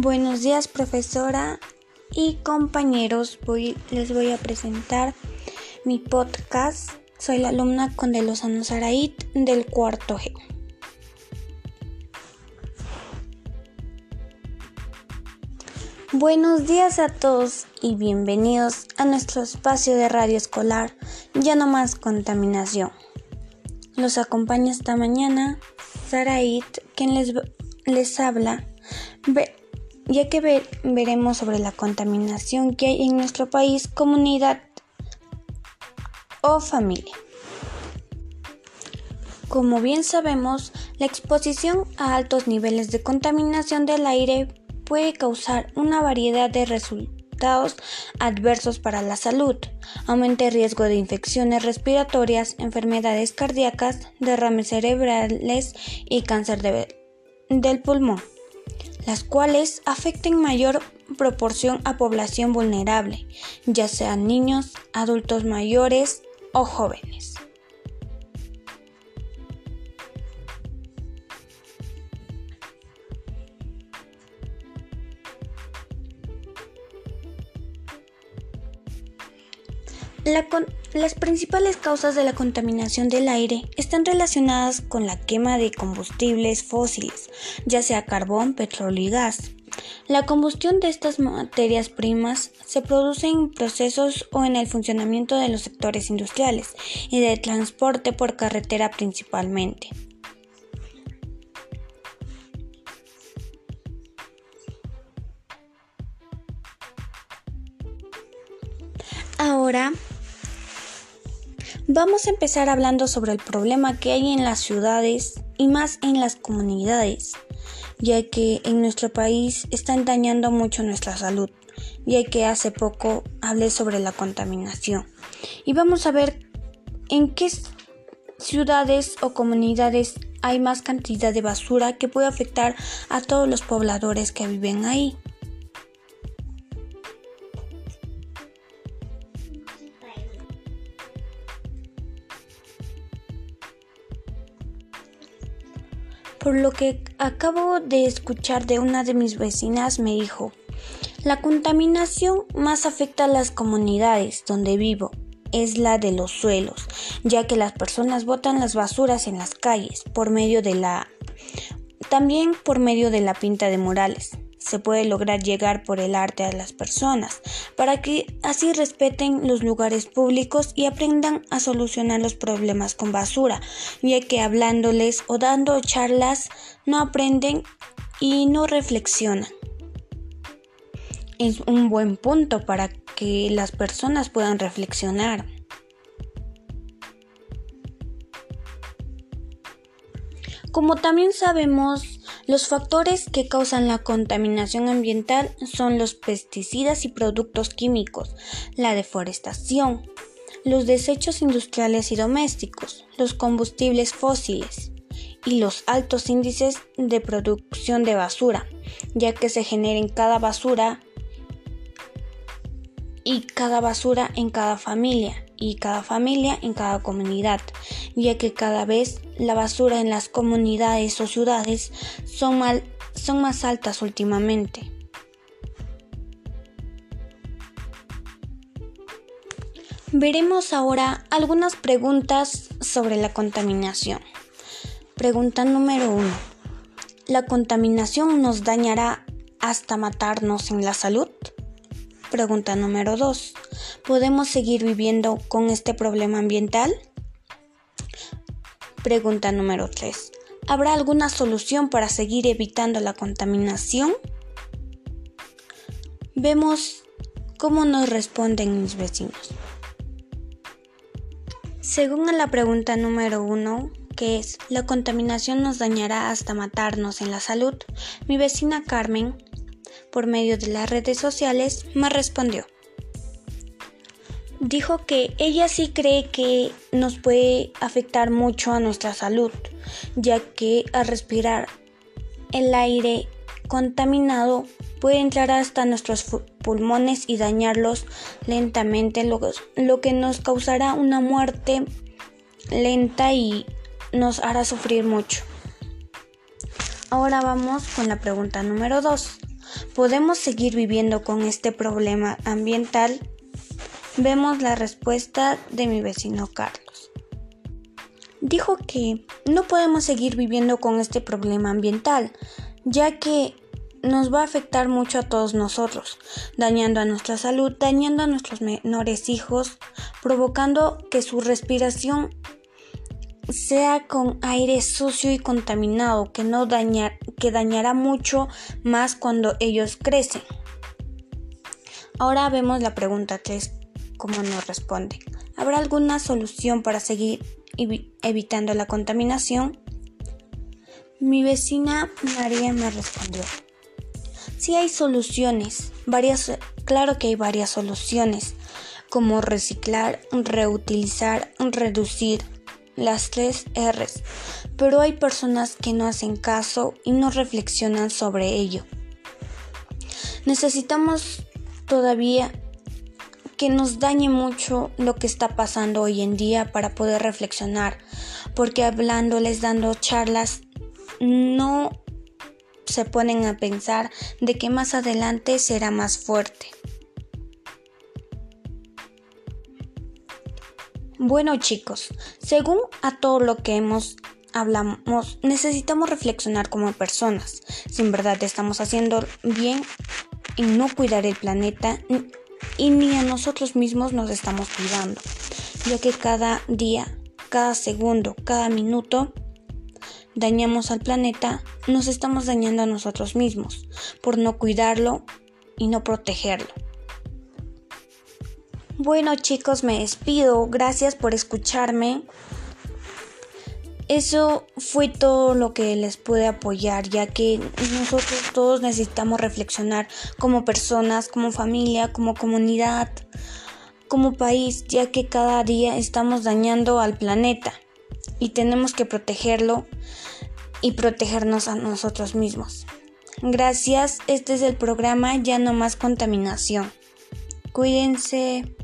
Buenos días profesora y compañeros. les voy a presentar mi podcast. Soy la alumna Conde Lozano Saraid del cuarto G. Buenos días a todos y bienvenidos a nuestro espacio de radio escolar Ya no más contaminación. Los acompaña esta mañana Saraid, quien les, les habla ya que veremos sobre la contaminación que hay en nuestro país, comunidad o familia. Como bien sabemos, la exposición a altos niveles de contaminación del aire puede causar una variedad de resultados adversos para la salud, aumenta el riesgo de infecciones respiratorias, enfermedades cardíacas, derrames cerebrales y cáncer del pulmón las cuales afecten mayor proporción a población vulnerable, ya sean niños, adultos mayores o jóvenes. Las principales causas de la contaminación del aire están relacionadas con la quema de combustibles fósiles, ya sea carbón, petróleo y gas. La combustión de estas materias primas se produce en procesos o en el funcionamiento de los sectores industriales y de transporte por carretera principalmente. Ahora Vamos a empezar hablando sobre el problema que hay en las ciudades y más en las comunidades, ya que en nuestro país están dañando mucho nuestra salud, ya que hace poco hablé sobre la contaminación. Y vamos a ver en qué ciudades o comunidades hay más cantidad de basura que puede afectar a todos los pobladores que viven ahí. Por lo que acabo de escuchar de una de mis vecinas me dijo, la contaminación más afecta a las comunidades donde vivo es la de los suelos, ya que las personas botan las basuras en las calles por medio de la también por medio de la pinta de murales se puede lograr llegar por el arte a las personas, para que así respeten los lugares públicos y aprendan a solucionar los problemas con basura, ya que hablándoles o dando charlas no aprenden y no reflexionan. Es un buen punto para que las personas puedan reflexionar. Como también sabemos, los factores que causan la contaminación ambiental son los pesticidas y productos químicos, la deforestación, los desechos industriales y domésticos, los combustibles fósiles y los altos índices de producción de basura, ya que se genera en cada basura y cada basura en cada familia y cada familia en cada comunidad, ya que cada vez la basura en las comunidades o ciudades son, más altas últimamente. Veremos ahora algunas preguntas sobre la contaminación. Pregunta número 1. ¿La contaminación nos dañará hasta matarnos en la salud? Pregunta número 2. ¿Podemos seguir viviendo con este problema ambiental? Pregunta número 3. ¿Habrá alguna solución para seguir evitando la contaminación? Vemos cómo nos responden mis vecinos. Según la pregunta número 1, que es ¿la contaminación nos dañará hasta matarnos en la salud? Mi vecina Carmen por medio de las redes sociales, me respondió. Dijo que ella sí cree que nos puede afectar mucho a nuestra salud, ya que al respirar el aire contaminado puede entrar hasta nuestros pulmones y dañarlos lentamente, lo, lo que nos causará una muerte lenta y nos hará sufrir mucho. Ahora vamos con la pregunta número 2. ¿Podemos seguir viviendo con este problema ambiental? Vemos la respuesta de mi vecino Carlos. Dijo que no podemos seguir viviendo con este problema ambiental, ya que nos va a afectar mucho a todos nosotros, dañando a nuestra salud, dañando a nuestros menores hijos, provocando que su respiración sea con aire sucio y contaminado, que no dañar, que dañará mucho más cuando ellos crecen. Ahora vemos la pregunta 3, cómo nos responde. ¿Habrá alguna solución para seguir evitando la contaminación? Mi vecina María me respondió. Sí hay soluciones, varias, claro que hay varias soluciones, como reciclar, reutilizar, reducir, las tres R's, pero hay personas que no hacen caso y no reflexionan sobre ello. Necesitamos todavía que nos dañe mucho lo que está pasando hoy en día para poder reflexionar, porque hablándoles, dando charlas, no se ponen a pensar de que más adelante será más fuerte. Bueno chicos, según a todo lo que hemos hablamos, necesitamos reflexionar como personas. Si en verdad estamos haciendo bien en no cuidar el planeta y ni a nosotros mismos nos estamos cuidando, ya que cada día, cada segundo, cada minuto dañamos al planeta, nos estamos dañando a nosotros mismos por no cuidarlo y no protegerlo. Bueno chicos, me despido. Gracias por escucharme. Eso fue todo lo que les pude apoyar, ya que nosotros todos necesitamos reflexionar como personas, como familia, como comunidad, como país, ya que cada día estamos dañando al planeta y tenemos que protegerlo y protegernos a nosotros mismos. Gracias, este es el programa Ya no más contaminación. Cuídense.